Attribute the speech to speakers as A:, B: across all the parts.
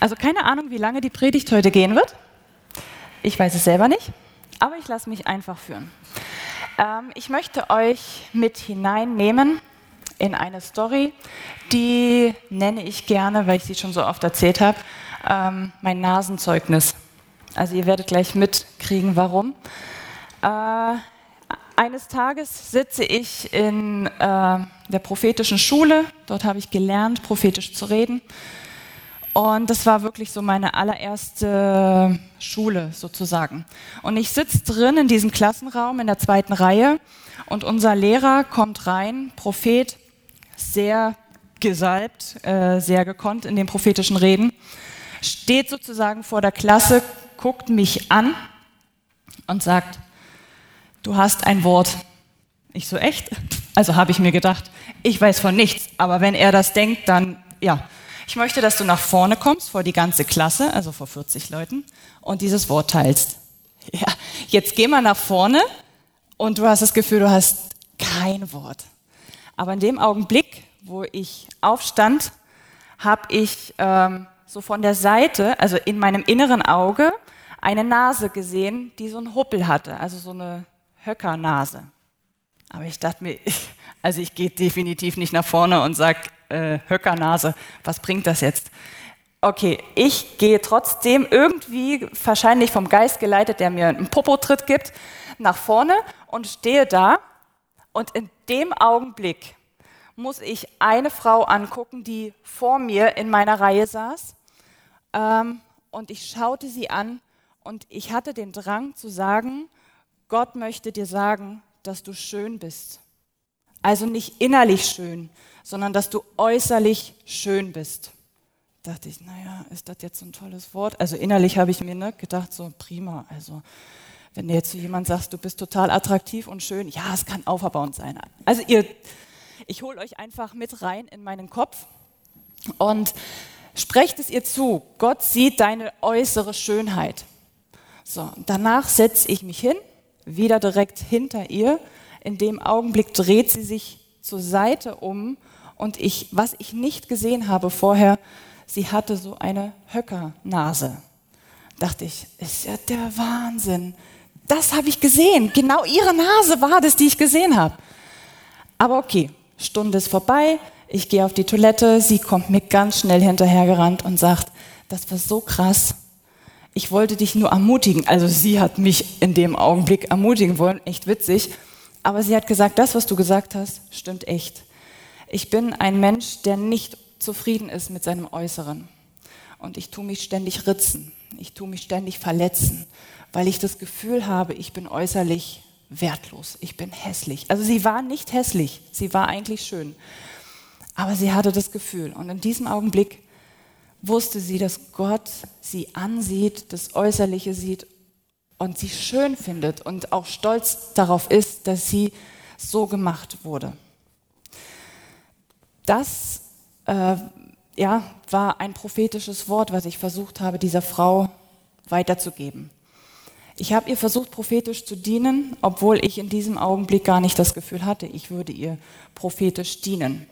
A: Also keine Ahnung, wie lange die Predigt heute gehen wird. Ich weiß es selber nicht, aber ich lasse mich einfach führen. Ähm, ich möchte euch mit hineinnehmen in eine Story, die nenne ich gerne, weil ich sie schon so oft erzählt habe, ähm, mein Nasenzeugnis. Also ihr werdet gleich mitkriegen, warum. Äh, eines Tages sitze ich in äh, der prophetischen Schule. Dort habe ich gelernt, prophetisch zu reden. Und das war wirklich so meine allererste Schule sozusagen. Und ich sitze drin in diesem Klassenraum in der zweiten Reihe und unser Lehrer kommt rein, Prophet, sehr gesalbt, äh, sehr gekonnt in den prophetischen Reden, steht sozusagen vor der Klasse, guckt mich an und sagt, du hast ein Wort. Ich so echt? Also habe ich mir gedacht, ich weiß von nichts, aber wenn er das denkt, dann ja. Ich möchte, dass du nach vorne kommst vor die ganze Klasse, also vor 40 Leuten, und dieses Wort teilst. Ja, jetzt geh mal nach vorne und du hast das Gefühl, du hast kein Wort. Aber in dem Augenblick, wo ich aufstand, habe ich ähm, so von der Seite, also in meinem inneren Auge, eine Nase gesehen, die so einen Huppel hatte, also so eine Höckernase. Aber ich dachte mir, also ich gehe definitiv nicht nach vorne und sage, äh, Höckernase, was bringt das jetzt? Okay, ich gehe trotzdem irgendwie, wahrscheinlich vom Geist geleitet, der mir einen Popotritt gibt, nach vorne und stehe da. Und in dem Augenblick muss ich eine Frau angucken, die vor mir in meiner Reihe saß. Ähm, und ich schaute sie an und ich hatte den Drang zu sagen, Gott möchte dir sagen, dass du schön bist. Also nicht innerlich schön, sondern dass du äußerlich schön bist. Da dachte ich, naja, ist das jetzt so ein tolles Wort? Also innerlich habe ich mir ne, gedacht, so prima. Also wenn du jetzt zu jemand sagst, du bist total attraktiv und schön, ja, es kann auferbauend sein. Also ihr, ich hole euch einfach mit rein in meinen Kopf und sprecht es ihr zu. Gott sieht deine äußere Schönheit. So, danach setze ich mich hin, wieder direkt hinter ihr. In dem Augenblick dreht sie sich zur Seite um und ich, was ich nicht gesehen habe vorher, sie hatte so eine Höckernase. Dachte ich, ist ja der Wahnsinn. Das habe ich gesehen. Genau ihre Nase war das, die ich gesehen habe. Aber okay, Stunde ist vorbei. Ich gehe auf die Toilette. Sie kommt mir ganz schnell hinterhergerannt und sagt, das war so krass. Ich wollte dich nur ermutigen. Also sie hat mich in dem Augenblick ermutigen wollen. Echt witzig. Aber sie hat gesagt, das, was du gesagt hast, stimmt echt. Ich bin ein Mensch, der nicht zufrieden ist mit seinem Äußeren. Und ich tue mich ständig ritzen. Ich tue mich ständig verletzen, weil ich das Gefühl habe, ich bin äußerlich wertlos. Ich bin hässlich. Also sie war nicht hässlich. Sie war eigentlich schön. Aber sie hatte das Gefühl. Und in diesem Augenblick wusste sie, dass Gott sie ansieht, das Äußerliche sieht und sie schön findet und auch stolz darauf ist, dass sie so gemacht wurde. Das äh, ja, war ein prophetisches Wort, was ich versucht habe, dieser Frau weiterzugeben. Ich habe ihr versucht, prophetisch zu dienen, obwohl ich in diesem Augenblick gar nicht das Gefühl hatte, ich würde ihr prophetisch dienen.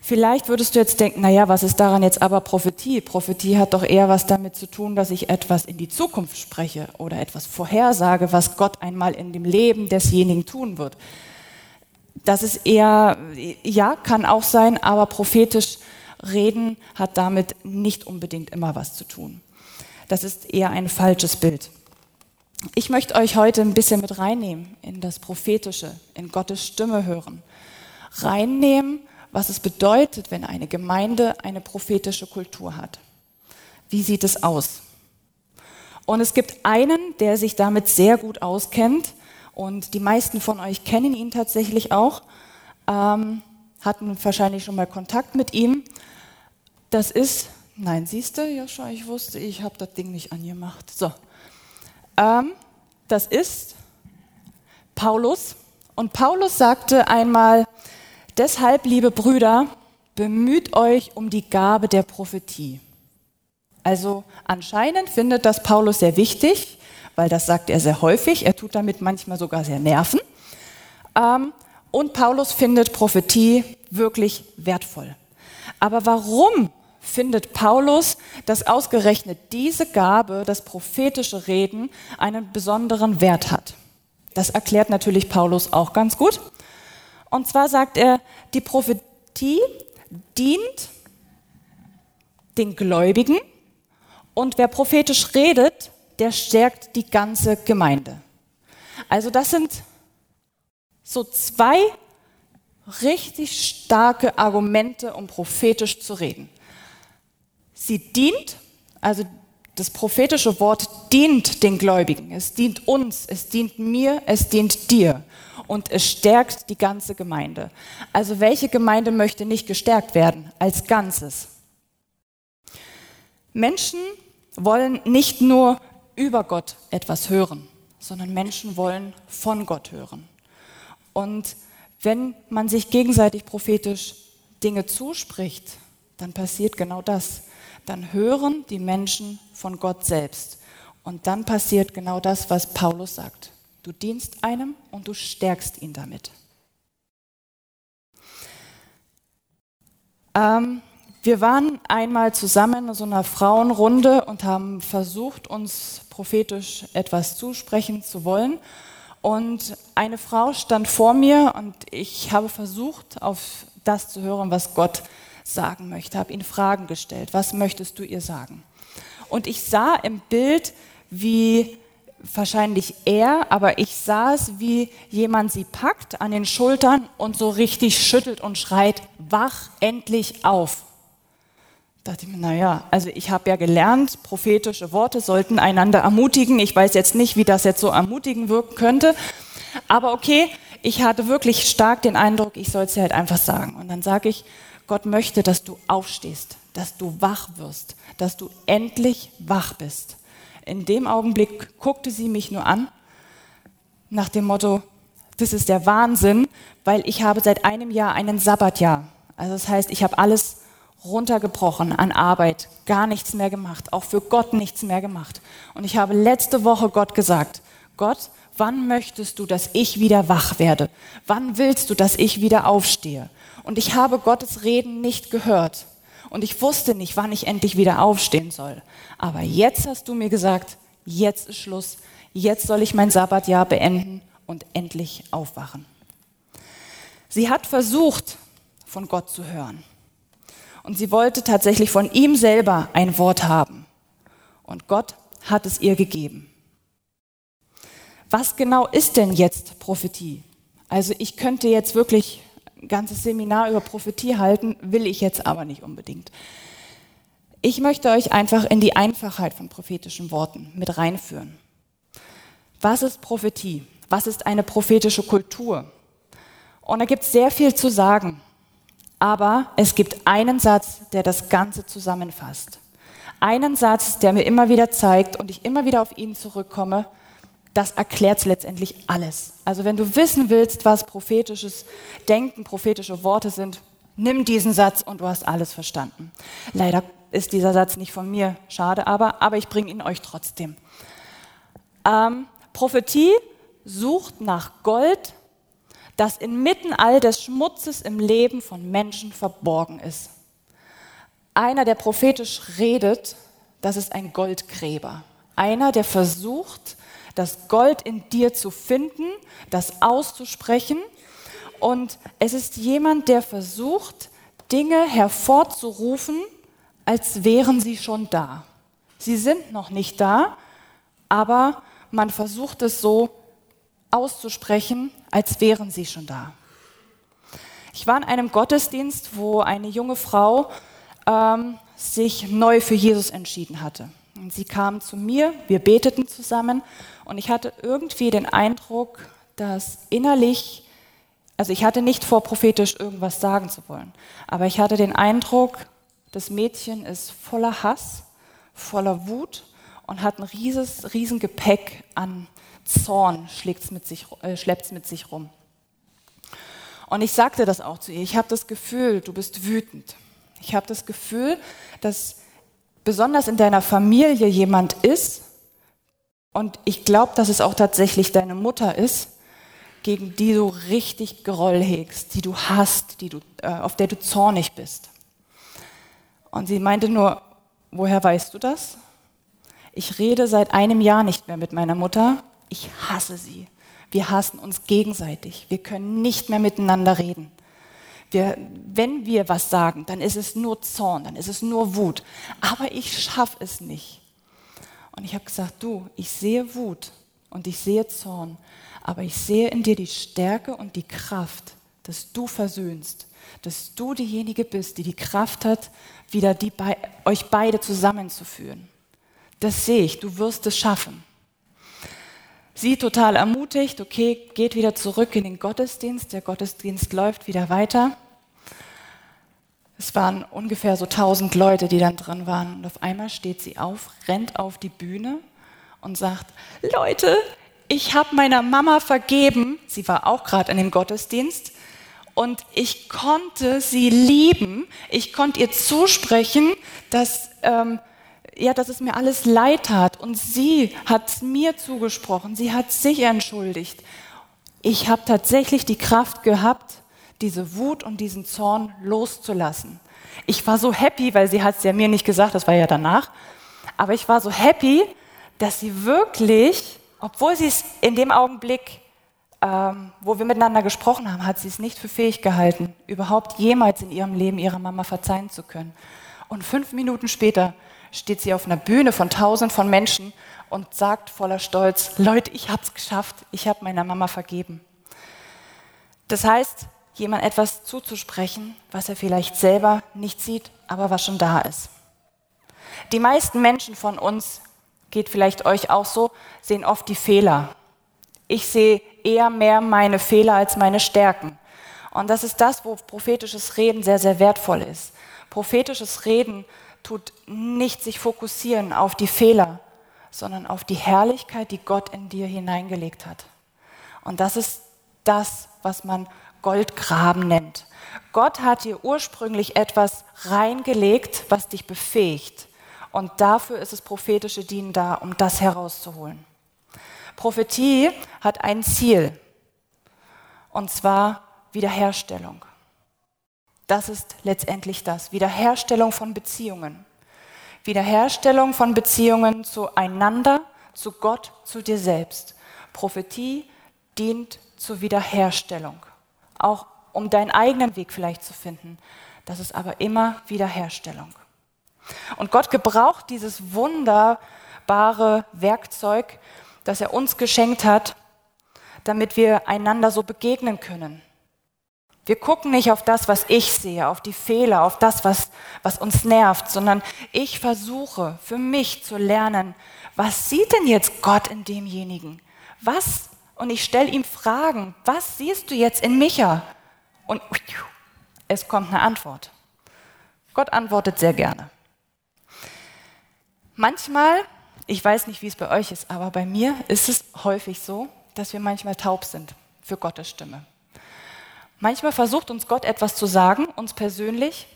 A: Vielleicht würdest du jetzt denken, naja, was ist daran jetzt aber Prophetie? Prophetie hat doch eher was damit zu tun, dass ich etwas in die Zukunft spreche oder etwas vorhersage, was Gott einmal in dem Leben desjenigen tun wird das ist eher, ja, kann auch sein, aber prophetisch reden hat damit nicht unbedingt immer was zu tun. Das ist eher ein falsches Bild. Ich möchte euch heute ein bisschen mit reinnehmen in das Prophetische, in Gottes Stimme hören. Reinnehmen, was es bedeutet, wenn eine Gemeinde eine prophetische Kultur hat. Wie sieht es aus? Und es gibt einen, der sich damit sehr gut auskennt, und die meisten von euch kennen ihn tatsächlich auch, ähm, hatten wahrscheinlich schon mal Kontakt mit ihm. Das ist, nein, siehst du, Joscha, ich wusste, ich habe das Ding nicht angemacht. So, ähm, das ist Paulus. Und Paulus sagte einmal, deshalb, liebe Brüder, bemüht euch um die Gabe der Prophetie. Also anscheinend findet das Paulus sehr wichtig, weil das sagt er sehr häufig. Er tut damit manchmal sogar sehr nerven. Ähm, und Paulus findet Prophetie wirklich wertvoll. Aber warum findet Paulus, dass ausgerechnet diese Gabe, das prophetische Reden, einen besonderen Wert hat. Das erklärt natürlich Paulus auch ganz gut. Und zwar sagt er, die Prophetie dient den Gläubigen und wer prophetisch redet, der stärkt die ganze Gemeinde. Also das sind so zwei richtig starke Argumente, um prophetisch zu reden. Sie dient, also das prophetische Wort dient den Gläubigen. Es dient uns, es dient mir, es dient dir. Und es stärkt die ganze Gemeinde. Also welche Gemeinde möchte nicht gestärkt werden als Ganzes? Menschen wollen nicht nur über Gott etwas hören, sondern Menschen wollen von Gott hören. Und wenn man sich gegenseitig prophetisch Dinge zuspricht, dann passiert genau das. Dann hören die Menschen von Gott selbst. Und dann passiert genau das, was Paulus sagt. Du dienst einem und du stärkst ihn damit. Ähm, wir waren einmal zusammen in so einer Frauenrunde und haben versucht, uns prophetisch etwas zusprechen zu wollen. Und eine Frau stand vor mir und ich habe versucht, auf das zu hören, was Gott sagen möchte, habe ihn Fragen gestellt. Was möchtest du ihr sagen? Und ich sah im Bild, wie wahrscheinlich er, aber ich sah es, wie jemand sie packt an den Schultern und so richtig schüttelt und schreit, wach endlich auf dachte ich mir, naja, also ich habe ja gelernt, prophetische Worte sollten einander ermutigen. Ich weiß jetzt nicht, wie das jetzt so ermutigen wirken könnte. Aber okay, ich hatte wirklich stark den Eindruck, ich soll es dir halt einfach sagen. Und dann sage ich, Gott möchte, dass du aufstehst, dass du wach wirst, dass du endlich wach bist. In dem Augenblick guckte sie mich nur an, nach dem Motto, das ist der Wahnsinn, weil ich habe seit einem Jahr einen Sabbatjahr. Also das heißt, ich habe alles runtergebrochen an Arbeit, gar nichts mehr gemacht, auch für Gott nichts mehr gemacht. Und ich habe letzte Woche Gott gesagt, Gott, wann möchtest du, dass ich wieder wach werde? Wann willst du, dass ich wieder aufstehe? Und ich habe Gottes Reden nicht gehört. Und ich wusste nicht, wann ich endlich wieder aufstehen soll. Aber jetzt hast du mir gesagt, jetzt ist Schluss. Jetzt soll ich mein Sabbatjahr beenden und endlich aufwachen. Sie hat versucht, von Gott zu hören. Und sie wollte tatsächlich von ihm selber ein Wort haben. Und Gott hat es ihr gegeben. Was genau ist denn jetzt Prophetie? Also ich könnte jetzt wirklich ein ganzes Seminar über Prophetie halten, will ich jetzt aber nicht unbedingt. Ich möchte euch einfach in die Einfachheit von prophetischen Worten mit reinführen. Was ist Prophetie? Was ist eine prophetische Kultur? Und da gibt es sehr viel zu sagen. Aber es gibt einen Satz, der das Ganze zusammenfasst. Einen Satz, der mir immer wieder zeigt und ich immer wieder auf ihn zurückkomme, das erklärt letztendlich alles. Also wenn du wissen willst, was prophetisches Denken, prophetische Worte sind, nimm diesen Satz und du hast alles verstanden. Leider ist dieser Satz nicht von mir, schade aber, aber ich bringe ihn euch trotzdem. Ähm, Prophetie sucht nach Gold, das inmitten all des Schmutzes im Leben von Menschen verborgen ist. Einer, der prophetisch redet, das ist ein Goldgräber. Einer, der versucht, das Gold in dir zu finden, das auszusprechen. Und es ist jemand, der versucht, Dinge hervorzurufen, als wären sie schon da. Sie sind noch nicht da, aber man versucht es so auszusprechen, als wären sie schon da. Ich war in einem Gottesdienst, wo eine junge Frau ähm, sich neu für Jesus entschieden hatte. Und sie kam zu mir, wir beteten zusammen und ich hatte irgendwie den Eindruck, dass innerlich, also ich hatte nicht vor, prophetisch irgendwas sagen zu wollen, aber ich hatte den Eindruck, das Mädchen ist voller Hass, voller Wut und hat ein rieses, riesen Gepäck an Zorn mit sich, äh, schleppt es mit sich rum. Und ich sagte das auch zu ihr. Ich habe das Gefühl, du bist wütend. Ich habe das Gefühl, dass besonders in deiner Familie jemand ist, und ich glaube, dass es auch tatsächlich deine Mutter ist, gegen die du richtig Groll hegst, die du hast, die du, äh, auf der du zornig bist. Und sie meinte nur, woher weißt du das? Ich rede seit einem Jahr nicht mehr mit meiner Mutter. Ich hasse sie. Wir hassen uns gegenseitig. Wir können nicht mehr miteinander reden. Wir, wenn wir was sagen, dann ist es nur Zorn, dann ist es nur Wut. Aber ich schaffe es nicht. Und ich habe gesagt, du, ich sehe Wut und ich sehe Zorn, aber ich sehe in dir die Stärke und die Kraft, dass du versöhnst, dass du diejenige bist, die die Kraft hat, wieder die euch beide zusammenzuführen. Das sehe ich, du wirst es schaffen. Sie total ermutigt, okay, geht wieder zurück in den Gottesdienst, der Gottesdienst läuft wieder weiter. Es waren ungefähr so tausend Leute, die dann drin waren. Und auf einmal steht sie auf, rennt auf die Bühne und sagt, Leute, ich habe meiner Mama vergeben. Sie war auch gerade in dem Gottesdienst. Und ich konnte sie lieben. Ich konnte ihr zusprechen, dass, ähm, ja, dass es mir alles leid tat. Und sie hat mir zugesprochen. Sie hat sich entschuldigt. Ich habe tatsächlich die Kraft gehabt, diese Wut und diesen Zorn loszulassen. Ich war so happy, weil sie hat es ja mir nicht gesagt, das war ja danach, aber ich war so happy, dass sie wirklich, obwohl sie es in dem Augenblick, ähm, wo wir miteinander gesprochen haben, hat sie es nicht für fähig gehalten, überhaupt jemals in ihrem Leben ihrer Mama verzeihen zu können. Und fünf Minuten später steht sie auf einer Bühne von tausend von Menschen und sagt voller Stolz, Leute, ich habe es geschafft, ich habe meiner Mama vergeben. Das heißt, jemand etwas zuzusprechen, was er vielleicht selber nicht sieht, aber was schon da ist. Die meisten Menschen von uns, geht vielleicht euch auch so, sehen oft die Fehler. Ich sehe eher mehr meine Fehler als meine Stärken. Und das ist das, wo prophetisches Reden sehr, sehr wertvoll ist. Prophetisches Reden tut nicht sich fokussieren auf die Fehler, sondern auf die Herrlichkeit, die Gott in dir hineingelegt hat. Und das ist das, was man Goldgraben nennt. Gott hat dir ursprünglich etwas reingelegt, was dich befähigt. Und dafür ist das prophetische Dienen da, um das herauszuholen. Prophetie hat ein Ziel, und zwar Wiederherstellung. Das ist letztendlich das, Wiederherstellung von Beziehungen. Wiederherstellung von Beziehungen zueinander, zu Gott, zu dir selbst. Prophetie dient zur Wiederherstellung auch um deinen eigenen Weg vielleicht zu finden. Das ist aber immer Wiederherstellung. Und Gott gebraucht dieses wunderbare Werkzeug, das er uns geschenkt hat, damit wir einander so begegnen können. Wir gucken nicht auf das, was ich sehe, auf die Fehler, auf das, was, was uns nervt, sondern ich versuche für mich zu lernen, was sieht denn jetzt Gott in demjenigen? Was und ich stelle ihm Fragen, was siehst du jetzt in Micha? Und es kommt eine Antwort. Gott antwortet sehr gerne. Manchmal, ich weiß nicht, wie es bei euch ist, aber bei mir ist es häufig so, dass wir manchmal taub sind für Gottes Stimme. Manchmal versucht uns Gott etwas zu sagen, uns persönlich,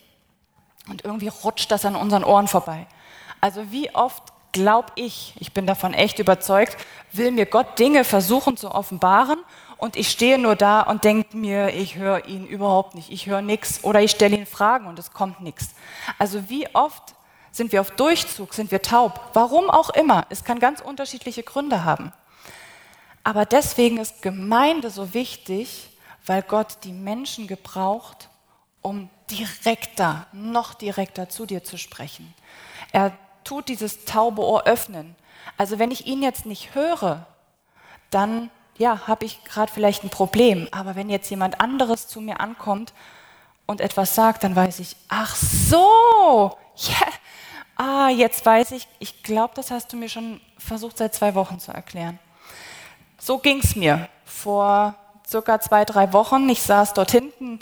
A: und irgendwie rutscht das an unseren Ohren vorbei. Also wie oft glaube ich, ich bin davon echt überzeugt, will mir Gott Dinge versuchen zu offenbaren und ich stehe nur da und denke mir, ich höre ihn überhaupt nicht, ich höre nichts oder ich stelle ihn Fragen und es kommt nichts. Also wie oft sind wir auf Durchzug, sind wir taub, warum auch immer, es kann ganz unterschiedliche Gründe haben. Aber deswegen ist Gemeinde so wichtig, weil Gott die Menschen gebraucht, um direkter, noch direkter zu dir zu sprechen. Er tut dieses taube Ohr öffnen. Also wenn ich ihn jetzt nicht höre, dann ja, habe ich gerade vielleicht ein Problem. Aber wenn jetzt jemand anderes zu mir ankommt und etwas sagt, dann weiß ich, ach so, yeah. ah, jetzt weiß ich, ich glaube, das hast du mir schon versucht seit zwei Wochen zu erklären. So ging es mir vor circa zwei, drei Wochen. Ich saß dort hinten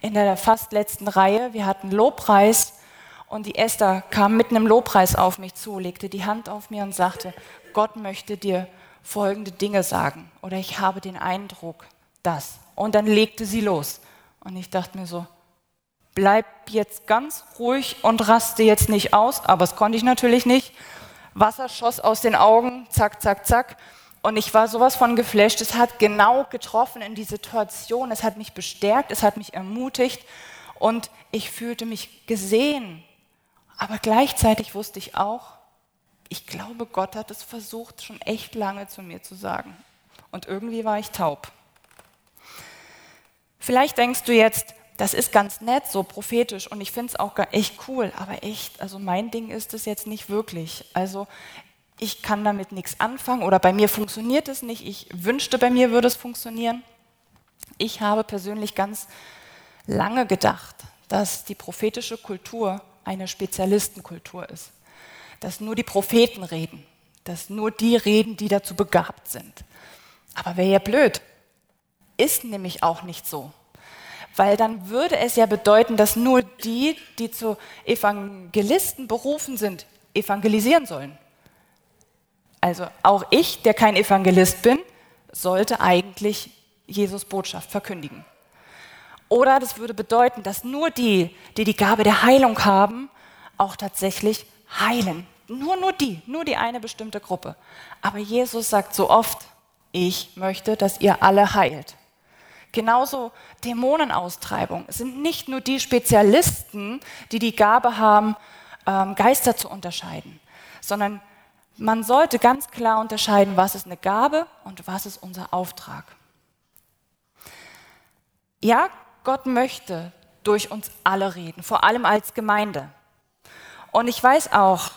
A: in der fast letzten Reihe. Wir hatten Lobpreis und die Esther kam mit einem Lobpreis auf mich zu, legte die Hand auf mir und sagte, Gott möchte dir folgende Dinge sagen. Oder ich habe den Eindruck, dass. Und dann legte sie los. Und ich dachte mir so, bleib jetzt ganz ruhig und raste jetzt nicht aus. Aber das konnte ich natürlich nicht. Wasser schoss aus den Augen, zack, zack, zack. Und ich war sowas von geflasht. Es hat genau getroffen in die Situation. Es hat mich bestärkt, es hat mich ermutigt. Und ich fühlte mich gesehen Aber gleichzeitig wusste ich auch, ich glaube, Gott hat es versucht, schon echt lange zu mir zu sagen. Und irgendwie war ich taub. Vielleicht denkst du jetzt, das ist ganz nett, so prophetisch und ich finde es auch echt cool, aber echt, also mein Ding ist es jetzt nicht wirklich. Also ich kann damit nichts anfangen oder bei mir funktioniert es nicht. Ich wünschte, bei mir würde es funktionieren. Ich habe persönlich ganz lange gedacht, dass die prophetische Kultur eine Spezialistenkultur ist. Dass nur die Propheten reden, dass nur die reden, die dazu begabt sind. Aber wäre ja blöd. Ist nämlich auch nicht so weil dann würde es ja bedeuten, dass nur die, die zu Evangelisten berufen sind, evangelisieren sollen. Also auch ich, der kein Evangelist bin, sollte eigentlich Jesus Botschaft verkündigen. Oder das würde bedeuten, dass nur die, die die Gabe der Heilung haben, auch tatsächlich heilen. Nur, nur die, nur die eine bestimmte Gruppe. Aber Jesus sagt so oft, ich möchte, dass ihr alle heilt. Genauso Dämonenaustreibung es sind nicht nur die Spezialisten, die die Gabe haben, ähm, Geister zu unterscheiden, sondern man sollte ganz klar unterscheiden, was ist eine Gabe und was ist unser Auftrag. Ja, Gott möchte durch uns alle reden, vor allem als Gemeinde. Und ich weiß auch,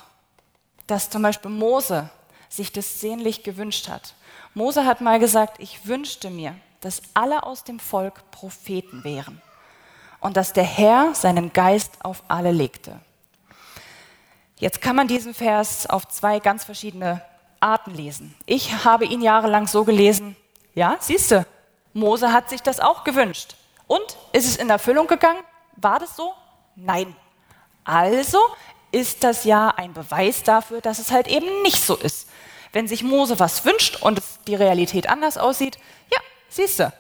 A: dass zum Beispiel Mose sich das sehnlich gewünscht hat. Mose hat mal gesagt, ich wünschte mir, dass alle aus dem Volk Propheten wären und dass der Herr seinen Geist auf alle legte. Jetzt kann man diesen Vers auf zwei ganz verschiedene Arten lesen. Ich habe ihn jahrelang so gelesen, ja, siehst du, Mose hat sich das auch gewünscht. Und ist es in Erfüllung gegangen? War das so? Nein. Also ist das ja ein Beweis dafür, dass es halt eben nicht so ist. Wenn sich Mose was wünscht und die Realität anders aussieht, ja, Siehst du?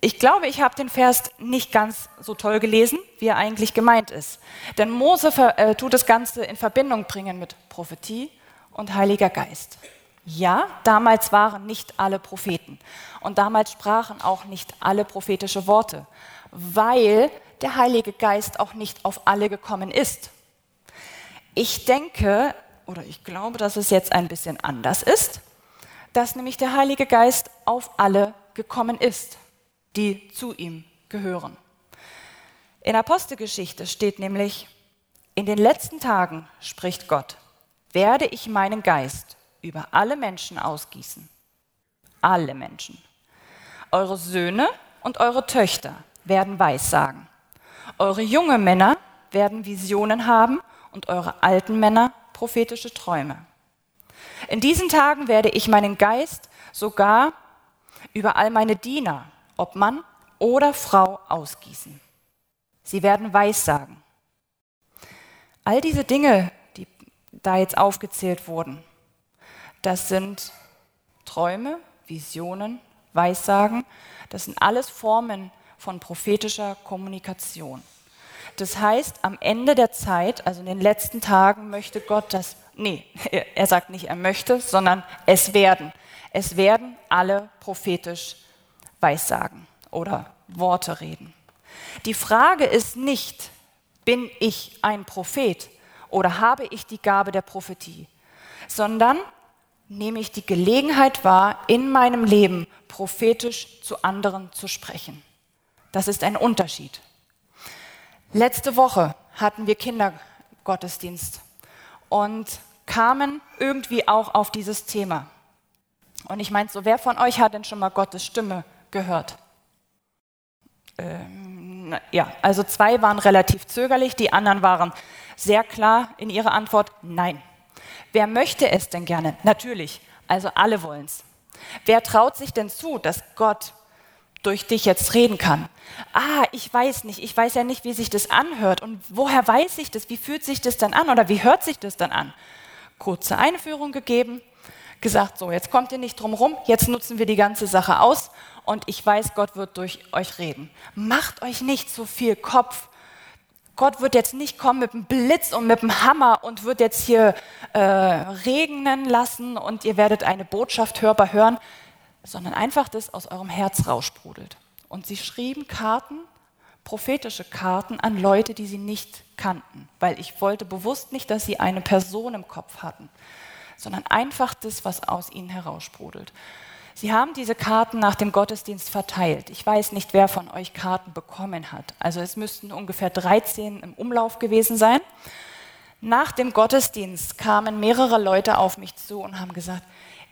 A: Ich glaube, ich habe den Vers nicht ganz so toll gelesen, wie er eigentlich gemeint ist. Denn Mose äh, tut das Ganze in Verbindung bringen mit Prophetie und Heiliger Geist. Ja, damals waren nicht alle Propheten und damals sprachen auch nicht alle prophetische Worte, weil der Heilige Geist auch nicht auf alle gekommen ist. Ich denke oder ich glaube, dass es jetzt ein bisschen anders ist dass nämlich der Heilige Geist auf alle gekommen ist, die zu ihm gehören. In Apostelgeschichte steht nämlich, in den letzten Tagen, spricht Gott, werde ich meinen Geist über alle Menschen ausgießen. Alle Menschen. Eure Söhne und eure Töchter werden Weissagen. Eure jungen Männer werden Visionen haben und eure alten Männer prophetische Träume. In diesen Tagen werde ich meinen Geist sogar über all meine Diener, ob Mann oder Frau, ausgießen. Sie werden Weissagen. All diese Dinge, die da jetzt aufgezählt wurden, das sind Träume, Visionen, Weissagen, das sind alles Formen von prophetischer Kommunikation. Das heißt, am Ende der Zeit, also in den letzten Tagen, möchte Gott, dass nee, er sagt nicht, er möchte, sondern es werden. Es werden alle prophetisch Weissagen oder Worte reden. Die Frage ist nicht, bin ich ein Prophet oder habe ich die Gabe der Prophetie, sondern nehme ich die Gelegenheit wahr, in meinem Leben prophetisch zu anderen zu sprechen. Das ist ein Unterschied. Letzte Woche hatten wir Kindergottesdienst und kamen irgendwie auch auf dieses Thema. Und ich meine so, wer von euch hat denn schon mal Gottes Stimme gehört? Ähm, ja, also zwei waren relativ zögerlich, die anderen waren sehr klar in ihrer Antwort, nein. Wer möchte es denn gerne? Natürlich, also alle wollen es. Wer traut sich denn zu, dass Gott durch dich jetzt reden kann. Ah, ich weiß nicht, ich weiß ja nicht, wie sich das anhört und woher weiß ich das, wie fühlt sich das dann an oder wie hört sich das dann an? kurze Einführung gegeben, gesagt, so, jetzt kommt ihr nicht drum rum, jetzt nutzen wir die ganze Sache aus und ich weiß, Gott wird durch euch reden. Macht euch nicht so viel Kopf. Gott wird jetzt nicht kommen mit einem Blitz und mit einem Hammer und wird jetzt hier äh, regnen lassen und ihr werdet eine Botschaft hörbar hören, sondern einfach das aus eurem Herz raussprudelt. Und sie schrieben Karten, prophetische Karten an Leute, die sie nicht kannten, weil ich wollte bewusst nicht, dass sie eine Person im Kopf hatten, sondern einfach das, was aus ihnen heraussprudelt. Sie haben diese Karten nach dem Gottesdienst verteilt. Ich weiß nicht, wer von euch Karten bekommen hat. Also es müssten ungefähr 13 im Umlauf gewesen sein. Nach dem Gottesdienst kamen mehrere Leute auf mich zu und haben gesagt,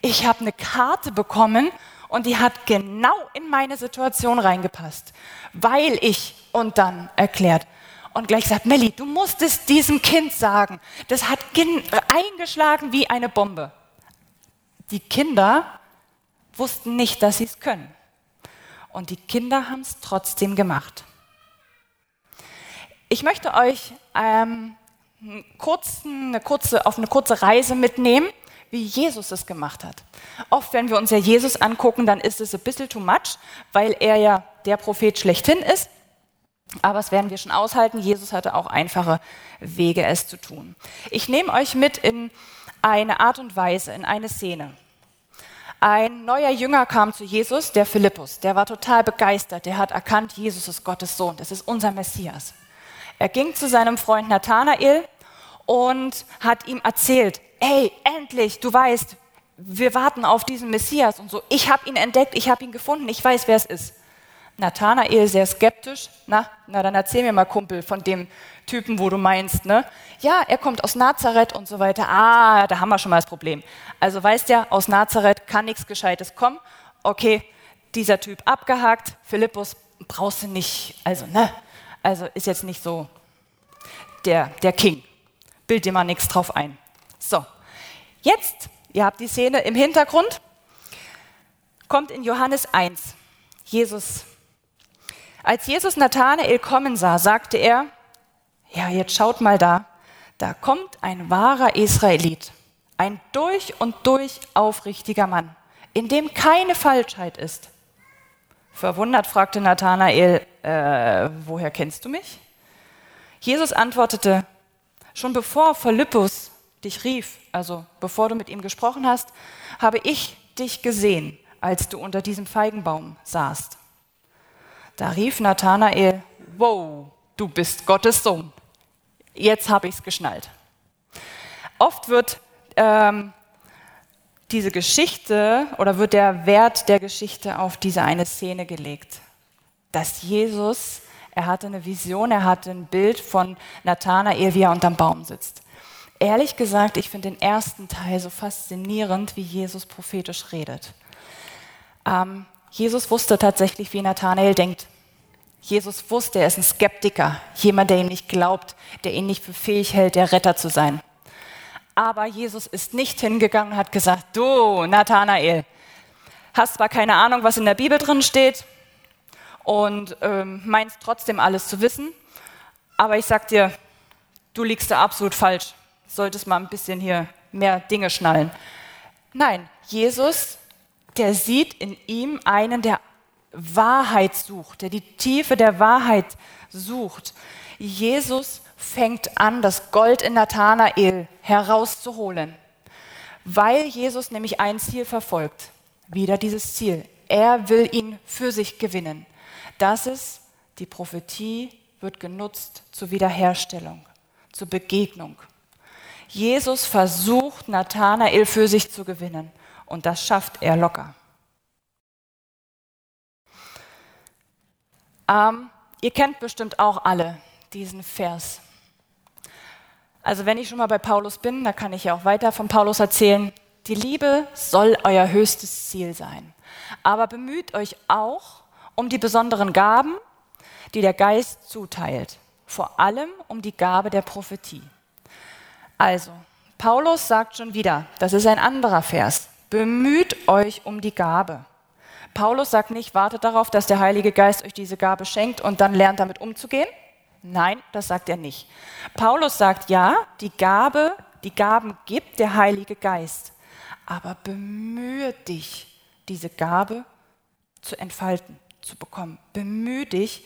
A: ich habe eine Karte bekommen und die hat genau in meine Situation reingepasst, weil ich und dann erklärt und gleich sagt, Melli, du musst es diesem Kind sagen. Das hat eingeschlagen wie eine Bombe. Die Kinder wussten nicht, dass sie es können. Und die Kinder haben es trotzdem gemacht. Ich möchte euch ähm, kurzen, eine kurze, auf eine kurze Reise mitnehmen, wie Jesus es gemacht hat. Oft, wenn wir uns ja Jesus angucken, dann ist es ein bisschen too much, weil er ja der Prophet schlechthin ist. Aber das werden wir schon aushalten. Jesus hatte auch einfache Wege, es zu tun. Ich nehme euch mit in eine Art und Weise, in eine Szene. Ein neuer Jünger kam zu Jesus, der Philippus. Der war total begeistert. Der hat erkannt, Jesus ist Gottes Sohn. Das ist unser Messias. Er ging zu seinem Freund Nathanael und hat ihm erzählt, hey, endlich, du weißt, wir warten auf diesen Messias und so. Ich habe ihn entdeckt, ich habe ihn gefunden, ich weiß, wer es ist. Nathanael sehr skeptisch. Na, na, dann erzähl mir mal, Kumpel, von dem Typen, wo du meinst, ne? Ja, er kommt aus Nazareth und so weiter. Ah, da haben wir schon mal das Problem. Also weißt ja, aus Nazareth kann nichts Gescheites kommen. Okay, dieser Typ abgehakt. Philippus brauchst du nicht, also, ne? Also ist jetzt nicht so der, der King. Bild dir mal nichts drauf ein. So, jetzt, ihr habt die Szene im Hintergrund, kommt in Johannes 1. Jesus als Jesus Nathanael kommen sah, sagte er, ja, jetzt schaut mal da, da kommt ein wahrer Israelit, ein durch und durch aufrichtiger Mann, in dem keine Falschheit ist. Verwundert fragte Nathanael, äh, woher kennst du mich? Jesus antwortete, schon bevor Philippus dich rief, also bevor du mit ihm gesprochen hast, habe ich dich gesehen, als du unter diesem Feigenbaum saßt. Da rief Nathanael, wow, du bist Gottes Sohn. Jetzt habe ich es geschnallt. Oft wird ähm, diese Geschichte oder wird der Wert der Geschichte auf diese eine Szene gelegt. Dass Jesus, er hatte eine Vision, er hatte ein Bild von Nathanael, wie er unterm Baum sitzt. Ehrlich gesagt, ich finde den ersten Teil so faszinierend, wie Jesus prophetisch redet. Ähm, Jesus wusste tatsächlich, wie Nathanael denkt. Jesus wusste, er ist ein Skeptiker, jemand, der ihm nicht glaubt, der ihn nicht für fähig hält, der Retter zu sein. Aber Jesus ist nicht hingegangen und hat gesagt, du, Nathanael, hast zwar keine Ahnung, was in der Bibel drin steht und ähm, meinst trotzdem alles zu wissen, aber ich sag dir, du liegst da absolut falsch. Solltest mal ein bisschen hier mehr Dinge schnallen. Nein, Jesus der sieht in ihm einen, der Wahrheit sucht, der die Tiefe der Wahrheit sucht. Jesus fängt an, das Gold in Nathanael herauszuholen, weil Jesus nämlich ein Ziel verfolgt. Wieder dieses Ziel. Er will ihn für sich gewinnen. Das ist, die Prophetie wird genutzt zur Wiederherstellung, zur Begegnung. Jesus versucht, Nathanael für sich zu gewinnen. Und das schafft er locker. Ähm, ihr kennt bestimmt auch alle diesen Vers. Also wenn ich schon mal bei Paulus bin, da kann ich ja auch weiter von Paulus erzählen. Die Liebe soll euer höchstes Ziel sein. Aber bemüht euch auch um die besonderen Gaben, die der Geist zuteilt. Vor allem um die Gabe der Prophetie. Also, Paulus sagt schon wieder, das ist ein anderer Vers. Bemüht euch um die Gabe. Paulus sagt nicht, wartet darauf, dass der Heilige Geist euch diese Gabe schenkt und dann lernt damit umzugehen. Nein, das sagt er nicht. Paulus sagt, ja, die Gabe, die Gaben gibt der Heilige Geist. Aber bemühe dich, diese Gabe zu entfalten, zu bekommen. Bemühe dich,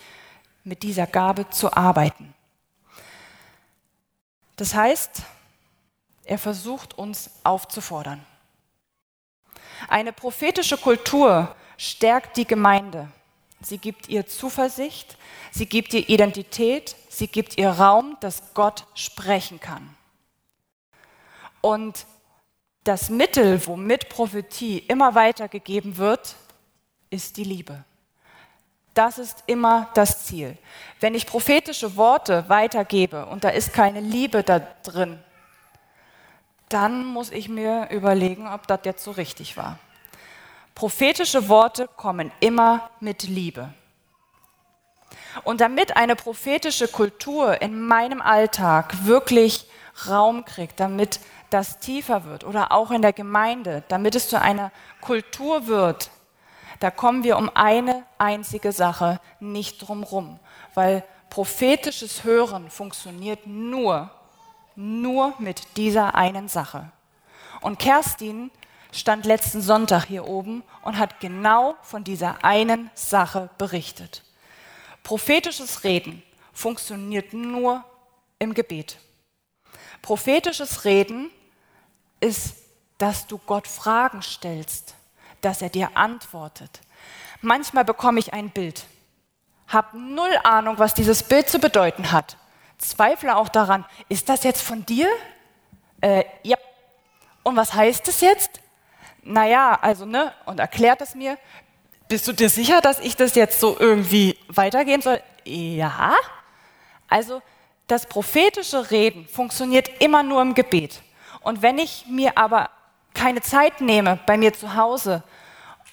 A: mit dieser Gabe zu arbeiten. Das heißt, er versucht uns aufzufordern. Eine prophetische Kultur stärkt die Gemeinde, sie gibt ihr Zuversicht, sie gibt ihr Identität, sie gibt ihr Raum, dass Gott sprechen kann. Und das Mittel, womit Prophetie immer weitergegeben wird, ist die Liebe. Das ist immer das Ziel. Wenn ich prophetische Worte weitergebe und da ist keine Liebe da drin, dann muss ich mir überlegen, ob das jetzt so richtig war. Prophetische Worte kommen immer mit Liebe. Und damit eine prophetische Kultur in meinem Alltag wirklich Raum kriegt, damit das tiefer wird oder auch in der Gemeinde, damit es zu einer Kultur wird, da kommen wir um eine einzige Sache nicht drumrum, weil prophetisches Hören funktioniert nur, nur mit dieser einen Sache. Und Kerstin stand letzten Sonntag hier oben und hat genau von dieser einen Sache berichtet. Prophetisches Reden funktioniert nur im Gebet. Prophetisches Reden ist, dass du Gott Fragen stellst, dass er dir antwortet. Manchmal bekomme ich ein Bild, habe null Ahnung, was dieses Bild zu bedeuten hat. Zweifle auch daran, ist das jetzt von dir? Äh, ja. Und was heißt es jetzt? Naja, also, ne, und erklärt es mir. Bist du dir sicher, dass ich das jetzt so irgendwie weitergeben soll? Ja. Also, das prophetische Reden funktioniert immer nur im Gebet. Und wenn ich mir aber keine Zeit nehme bei mir zu Hause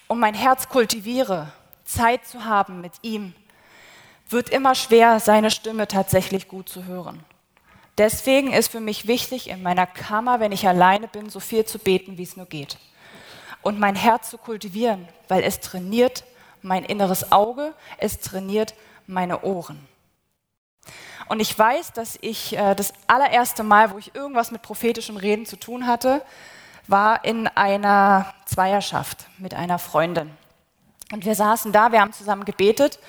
A: und mein Herz kultiviere, Zeit zu haben mit ihm, wird immer schwer, seine Stimme tatsächlich gut zu hören. Deswegen ist für mich wichtig, in meiner Kammer, wenn ich alleine bin, so viel zu beten, wie es nur geht. Und mein Herz zu kultivieren, weil es trainiert mein inneres Auge, es trainiert meine Ohren. Und ich weiß, dass ich äh, das allererste Mal, wo ich irgendwas mit prophetischem Reden zu tun hatte, war in einer Zweierschaft mit einer Freundin. Und wir saßen da, wir haben zusammen gebetet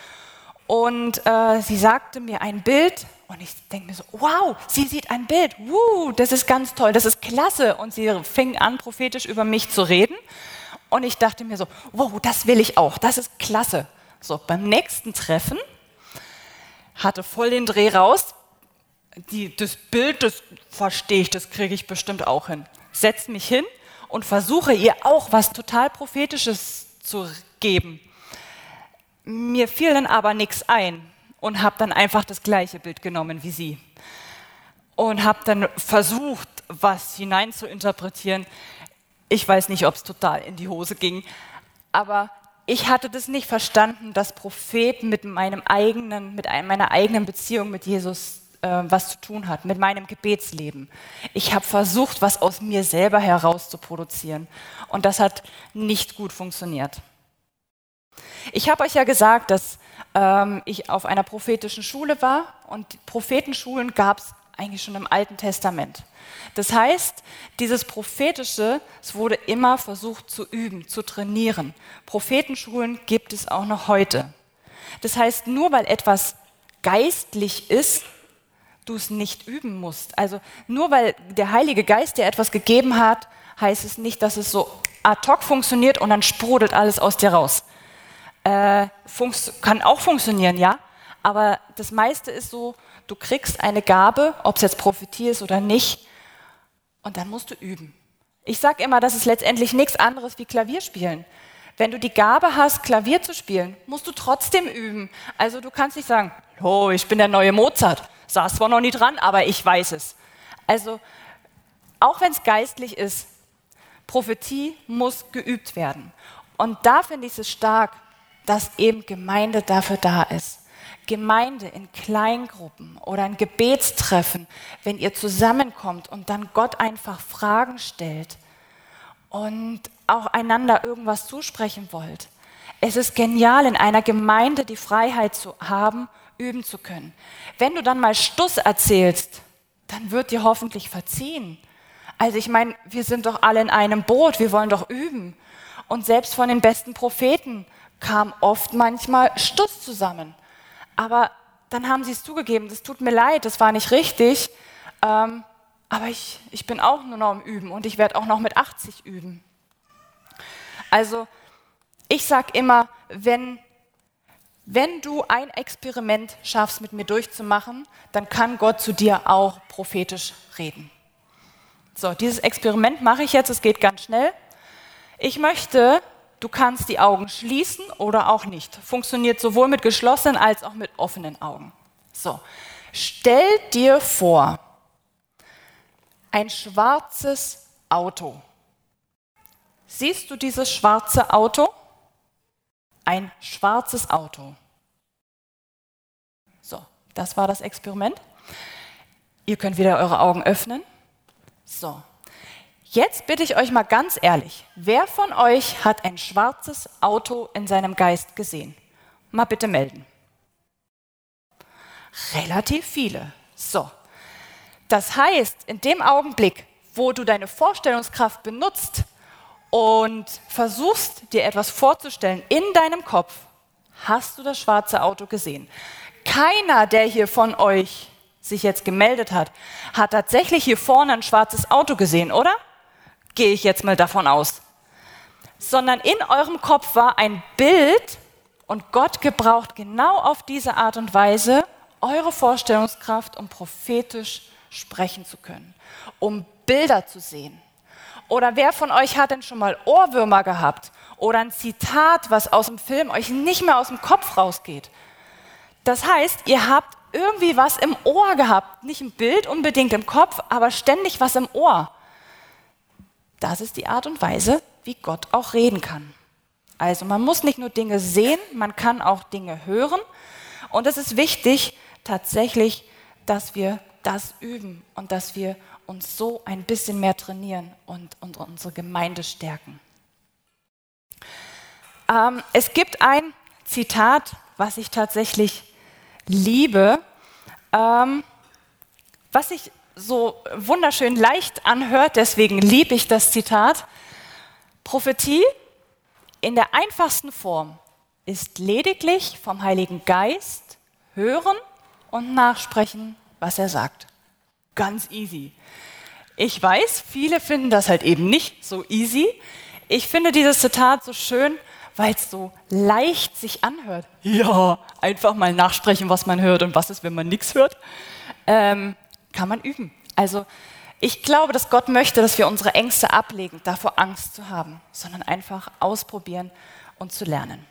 A: und äh, sie sagte mir ein Bild und ich denke mir so, wow, sie sieht ein Bild, Woo, das ist ganz toll, das ist klasse. Und sie fing an, prophetisch über mich zu reden. Und ich dachte mir so, wow, das will ich auch, das ist klasse. So, beim nächsten Treffen hatte voll den Dreh raus. Die, das Bild, das verstehe ich, das kriege ich bestimmt auch hin. Setze mich hin und versuche ihr auch was total Prophetisches zu geben. Mir fiel dann aber nichts ein und habe dann einfach das gleiche Bild genommen wie sie und habe dann versucht, was hinein zu interpretieren. Ich weiß nicht, ob es total in die Hose ging, aber ich hatte das nicht verstanden, dass Prophet mit meinem eigenen, mit meiner eigenen Beziehung mit Jesus äh, was zu tun hat, mit meinem Gebetsleben. Ich habe versucht, was aus mir selber heraus zu produzieren und das hat nicht gut funktioniert. Ich habe euch ja gesagt, dass ähm, ich auf einer prophetischen Schule war und Prophetenschulen gab es eigentlich schon im Alten Testament. Das heißt, dieses Prophetische, es wurde immer versucht zu üben, zu trainieren. Prophetenschulen gibt es auch noch heute. Das heißt, nur weil etwas geistlich ist, du es nicht üben musst. Also nur weil der Heilige Geist dir etwas gegeben hat, heißt es nicht, dass es so ad hoc funktioniert und dann sprudelt alles aus dir raus. Äh, kann auch funktionieren, ja, aber das meiste ist so, du kriegst eine Gabe, ob es jetzt Prophetie ist oder nicht, und dann musst du üben. Ich sage immer, das ist letztendlich nichts anderes wie Klavierspielen. Wenn du die Gabe hast, Klavier zu spielen, musst du trotzdem üben. Also du kannst nicht sagen, oh, ich bin der neue Mozart. Saß zwar noch nie dran, aber ich weiß es. Also auch wenn es geistlich ist, Prophetie muss geübt werden. Und da finde ich es stark, dass eben Gemeinde dafür da ist. Gemeinde in Kleingruppen oder ein Gebetstreffen, wenn ihr zusammenkommt und dann Gott einfach Fragen stellt und auch einander irgendwas zusprechen wollt. Es ist genial, in einer Gemeinde die Freiheit zu haben, üben zu können. Wenn du dann mal Stuss erzählst, dann wird dir hoffentlich verziehen. Also ich meine, wir sind doch alle in einem Boot, wir wollen doch üben. Und selbst von den besten Propheten kam oft manchmal Stuss zusammen. Aber dann haben sie es zugegeben, das tut mir leid, das war nicht richtig. Ähm, aber ich, ich bin auch nur noch im Üben und ich werde auch noch mit 80 üben. Also ich sage immer, wenn wenn du ein Experiment schaffst, mit mir durchzumachen, dann kann Gott zu dir auch prophetisch reden. So, dieses Experiment mache ich jetzt, es geht ganz schnell. Ich möchte, du kannst die Augen schließen oder auch nicht. Funktioniert sowohl mit geschlossenen als auch mit offenen Augen. So, stell dir vor, ein schwarzes Auto. Siehst du dieses schwarze Auto? Ein schwarzes Auto. So, das war das Experiment. Ihr könnt wieder eure Augen öffnen. So, jetzt bitte ich euch mal ganz ehrlich, wer von euch hat ein schwarzes Auto in seinem Geist gesehen? Mal bitte melden. Relativ viele. So, das heißt, in dem Augenblick, wo du deine Vorstellungskraft benutzt und versuchst dir etwas vorzustellen in deinem Kopf, hast du das schwarze Auto gesehen. Keiner, der hier von euch sich jetzt gemeldet hat, hat tatsächlich hier vorne ein schwarzes Auto gesehen, oder? Gehe ich jetzt mal davon aus. Sondern in eurem Kopf war ein Bild und Gott gebraucht genau auf diese Art und Weise eure Vorstellungskraft, um prophetisch sprechen zu können, um Bilder zu sehen. Oder wer von euch hat denn schon mal Ohrwürmer gehabt oder ein Zitat, was aus dem Film euch nicht mehr aus dem Kopf rausgeht? Das heißt, ihr habt irgendwie was im Ohr gehabt, nicht ein Bild unbedingt im Kopf, aber ständig was im Ohr. Das ist die Art und Weise, wie Gott auch reden kann. Also man muss nicht nur Dinge sehen, man kann auch Dinge hören. Und es ist wichtig tatsächlich, dass wir das üben und dass wir uns so ein bisschen mehr trainieren und, unsere Gemeinde stärken. Ähm, es gibt ein Zitat, was ich tatsächlich liebe, ähm, was sich so wunderschön leicht anhört, deswegen liebe ich das Zitat. Prophetie in der einfachsten Form ist lediglich vom Heiligen Geist hören und nachsprechen, was er sagt. Ganz easy. Ich weiß, viele finden das halt eben nicht so easy. Ich finde dieses Zitat so schön, weil es so leicht sich anhört. Ja, einfach mal nachsprechen, was man hört und was ist, wenn man nichts hört. Ähm, kann man üben. Also ich glaube, dass Gott möchte, dass wir unsere Ängste ablegen, davor Angst zu haben, sondern einfach ausprobieren und zu lernen.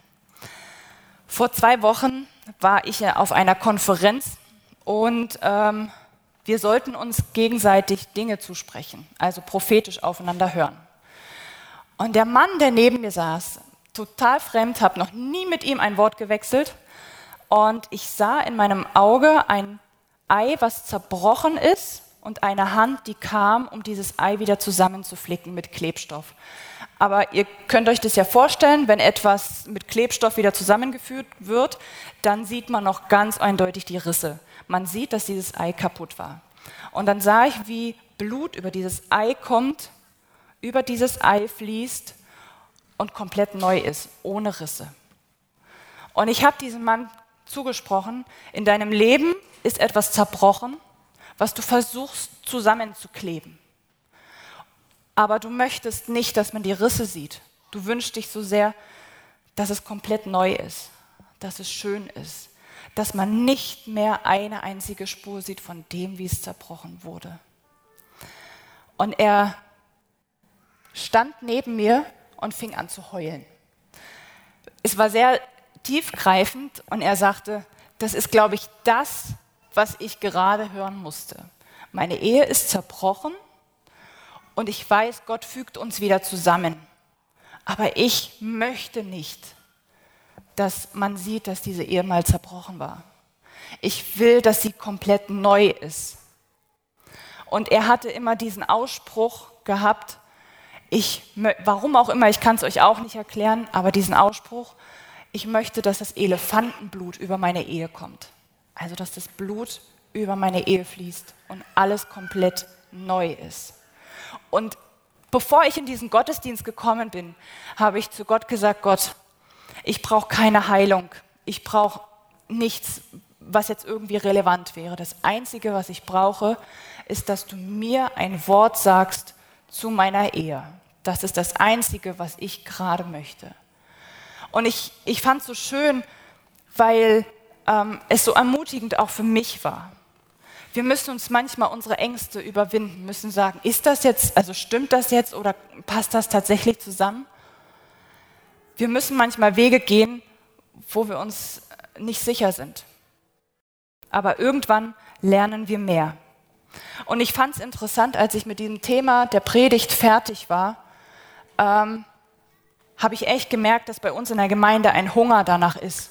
A: Vor zwei Wochen war ich auf einer Konferenz und ähm, wir sollten uns gegenseitig Dinge zusprechen, also prophetisch aufeinander hören. Und der Mann, der neben mir saß, total fremd, habe noch nie mit ihm ein Wort gewechselt. Und ich sah in meinem Auge ein Ei, was zerbrochen ist, und eine Hand, die kam, um dieses Ei wieder zusammenzuflicken mit Klebstoff. Aber ihr könnt euch das ja vorstellen, wenn etwas mit Klebstoff wieder zusammengeführt wird, dann sieht man noch ganz eindeutig die Risse. Man sieht, dass dieses Ei kaputt war. Und dann sah ich, wie Blut über dieses Ei kommt, über dieses Ei fließt und komplett neu ist, ohne Risse. Und ich habe diesem Mann zugesprochen, in deinem Leben ist etwas zerbrochen, was du versuchst zusammenzukleben. Aber du möchtest nicht, dass man die Risse sieht. Du wünschst dich so sehr, dass es komplett neu ist, dass es schön ist, dass man nicht mehr eine einzige Spur sieht von dem, wie es zerbrochen wurde. Und er stand neben mir und fing an zu heulen. Es war sehr tiefgreifend und er sagte, das ist, glaube ich, das, was ich gerade hören musste. Meine Ehe ist zerbrochen und ich weiß, Gott fügt uns wieder zusammen. Aber ich möchte nicht, dass man sieht, dass diese Ehe mal zerbrochen war. Ich will, dass sie komplett neu ist. Und er hatte immer diesen Ausspruch gehabt, ich, warum auch immer, ich kann es euch auch nicht erklären, aber diesen Ausspruch, ich möchte, dass das Elefantenblut über meine Ehe kommt. Also, dass das Blut über meine Ehe fließt und alles komplett neu ist. Und bevor ich in diesen Gottesdienst gekommen bin, habe ich zu Gott gesagt, Gott, ich brauche keine Heilung. Ich brauche nichts, was jetzt irgendwie relevant wäre. Das Einzige, was ich brauche, ist, dass du mir ein Wort sagst zu meiner Ehe. Das ist das Einzige, was ich gerade möchte. Und ich, ich fand es so schön, weil ähm, es so ermutigend auch für mich war. Wir müssen uns manchmal unsere Ängste überwinden, müssen sagen, ist das jetzt, also stimmt das jetzt oder passt das tatsächlich zusammen? Wir müssen manchmal Wege gehen, wo wir uns nicht sicher sind. Aber irgendwann lernen wir mehr. Und ich fand es interessant, als ich mit diesem Thema der Predigt fertig war, ähm, habe ich echt gemerkt, dass bei uns in der Gemeinde ein Hunger danach ist,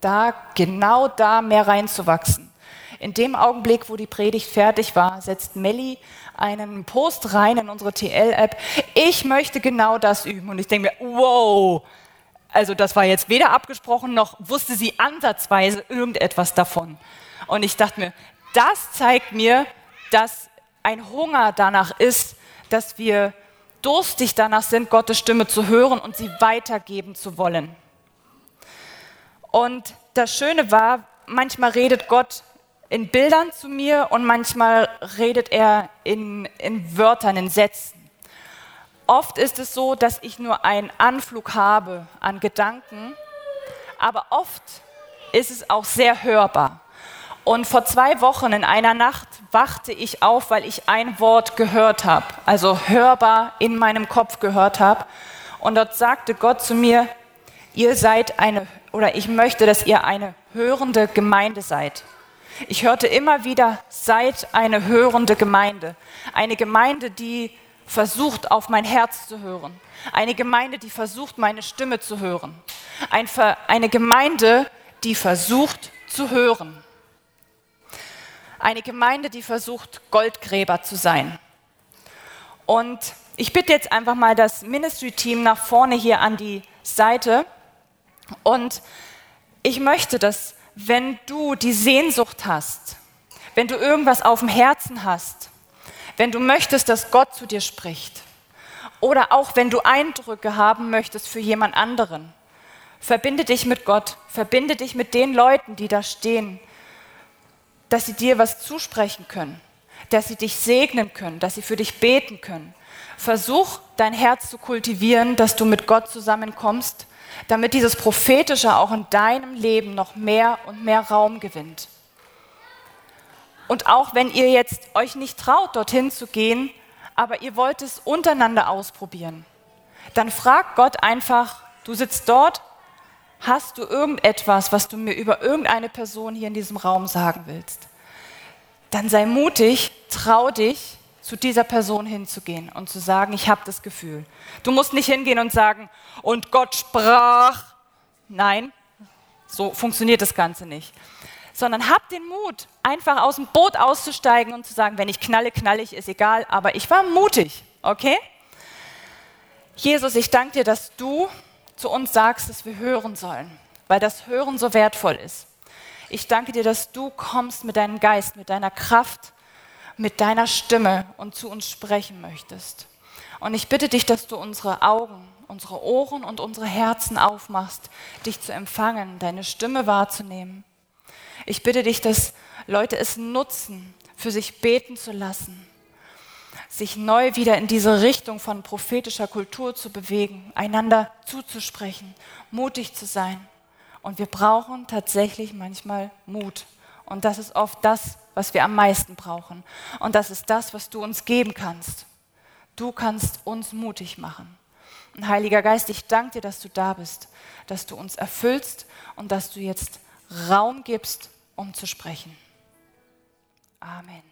A: da genau da mehr reinzuwachsen. In dem Augenblick, wo die Predigt fertig war, setzt Melli einen Post rein in unsere TL-App. Ich möchte genau das üben. Und ich denke mir, wow, also das war jetzt weder abgesprochen noch wusste sie ansatzweise irgendetwas davon. Und ich dachte mir, das zeigt mir, dass ein Hunger danach ist, dass wir durstig danach sind, Gottes Stimme zu hören und sie weitergeben zu wollen. Und das Schöne war, manchmal redet Gott in Bildern zu mir und manchmal redet er in, in Wörtern, in Sätzen. Oft ist es so, dass ich nur einen Anflug habe an Gedanken, aber oft ist es auch sehr hörbar. Und vor zwei Wochen in einer Nacht wachte ich auf, weil ich ein Wort gehört habe, also hörbar in meinem Kopf gehört habe. Und dort sagte Gott zu mir, ihr seid eine, oder ich möchte, dass ihr eine hörende Gemeinde seid. Ich hörte immer wieder, seid eine hörende Gemeinde. Eine Gemeinde, die versucht, auf mein Herz zu hören. Eine Gemeinde, die versucht, meine Stimme zu hören. Ein, eine Gemeinde, die versucht zu hören. Eine Gemeinde, die versucht, Goldgräber zu sein. Und ich bitte jetzt einfach mal das Ministry-Team nach vorne hier an die Seite. Und ich möchte, dass wenn du die Sehnsucht hast, wenn du irgendwas auf dem Herzen hast, wenn du möchtest, dass Gott zu dir spricht, oder auch wenn du Eindrücke haben möchtest für jemand anderen, verbinde dich mit Gott, verbinde dich mit den Leuten, die da stehen, dass sie dir was zusprechen können, dass sie dich segnen können, dass sie für dich beten können. Versuch dein Herz zu kultivieren, dass du mit Gott zusammenkommst, damit dieses Prophetische auch in deinem Leben noch mehr und mehr Raum gewinnt. Und auch wenn ihr jetzt euch nicht traut, dorthin zu gehen, aber ihr wollt es untereinander ausprobieren, dann fragt Gott einfach, du sitzt dort Hast du irgendetwas, was du mir über irgendeine Person hier in diesem Raum sagen willst? Dann sei mutig, trau dich, zu dieser Person hinzugehen und zu sagen, ich habe das Gefühl. Du musst nicht hingehen und sagen, und Gott sprach. Nein, so funktioniert das Ganze nicht. Sondern hab den Mut, einfach aus dem Boot auszusteigen und zu sagen, wenn ich knalle, knalle ich, ist egal, aber ich war mutig, okay? Jesus, ich danke dir, dass du zu uns sagst, dass wir hören sollen, weil das Hören so wertvoll ist. Ich danke dir, dass du kommst mit deinem Geist, mit deiner Kraft, mit deiner Stimme und zu uns sprechen möchtest. Und ich bitte dich, dass du unsere Augen, unsere Ohren und unsere Herzen aufmachst, dich zu empfangen, deine Stimme wahrzunehmen. Ich bitte dich, dass Leute es nutzen, für sich beten zu lassen, sich neu wieder in diese Richtung von prophetischer Kultur zu bewegen, einander zuzusprechen, mutig zu sein. Und wir brauchen tatsächlich manchmal Mut. Und das ist oft das, was wir am meisten brauchen. Und das ist das, was du uns geben kannst. Du kannst uns mutig machen. Und Heiliger Geist, ich danke dir, dass du da bist, dass du uns erfüllst und dass du jetzt Raum gibst, um zu sprechen. Amen.